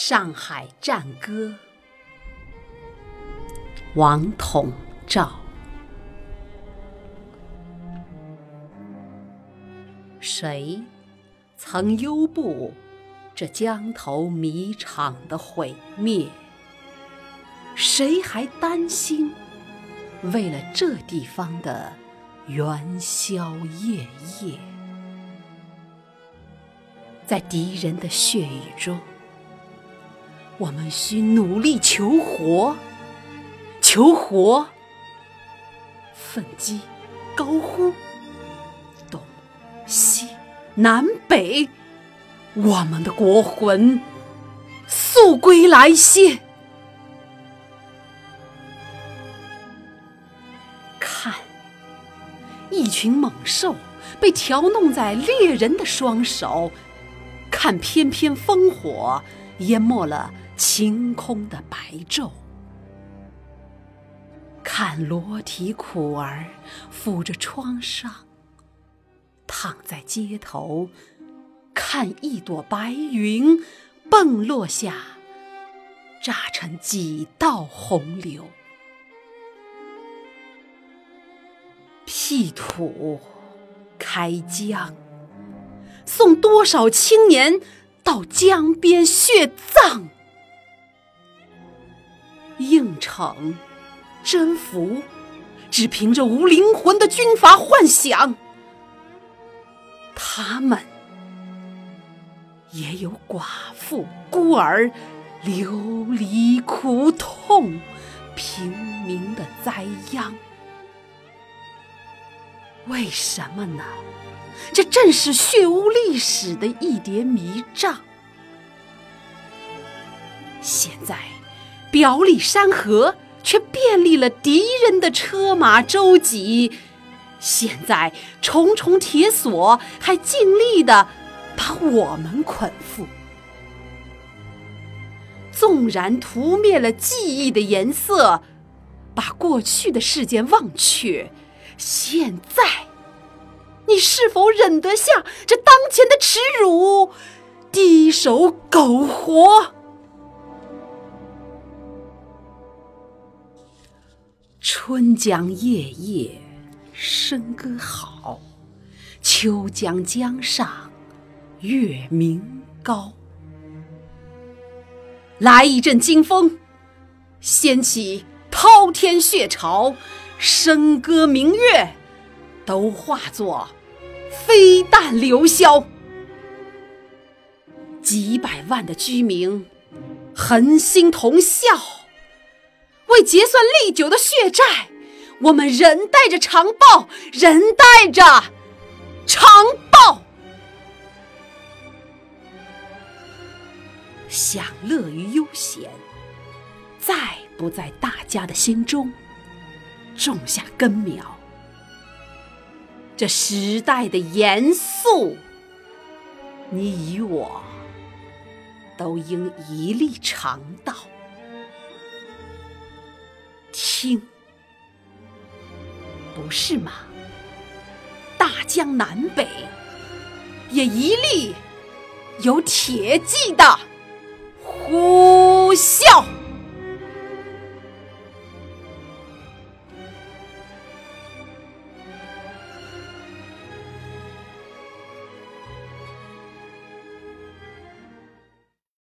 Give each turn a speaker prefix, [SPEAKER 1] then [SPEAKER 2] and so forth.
[SPEAKER 1] 上海战歌，王统照。谁曾忧怖这江头米厂的毁灭？谁还担心为了这地方的元宵夜夜？在敌人的血雨中，我们需努力求活，求活！奋击，高呼，东西南北，我们的国魂速归来些！看，一群猛兽被调弄在猎人的双手。看，翩翩烽火淹没了晴空的白昼；看，裸体苦儿抚着创伤，躺在街头；看，一朵白云蹦落下，炸成几道洪流。辟土，开疆。送多少青年到江边血葬？应承征服，只凭着无灵魂的军阀幻想。他们也有寡妇孤儿流离苦痛，平民的灾殃。为什么呢？这正是血污历史的一叠迷障。现在，表里山河却便利了敌人的车马舟楫；现在，重重铁锁还尽力的把我们捆缚。纵然涂灭了记忆的颜色，把过去的事件忘却，现在。你是否忍得下这当前的耻辱，低首苟活？春江夜夜笙歌好，秋江江上月明高。来一阵惊风，掀起滔天血潮，笙歌明月都化作。飞弹流霄，几百万的居民恒心同笑，为结算历久的血债，我们仍带着长报，仍带着长报，享乐与悠闲，再不在大家的心中种下根苗。这时代的严肃，你与我都应一力尝到。听，不是吗？大江南北，也一律有铁骑的呼啸。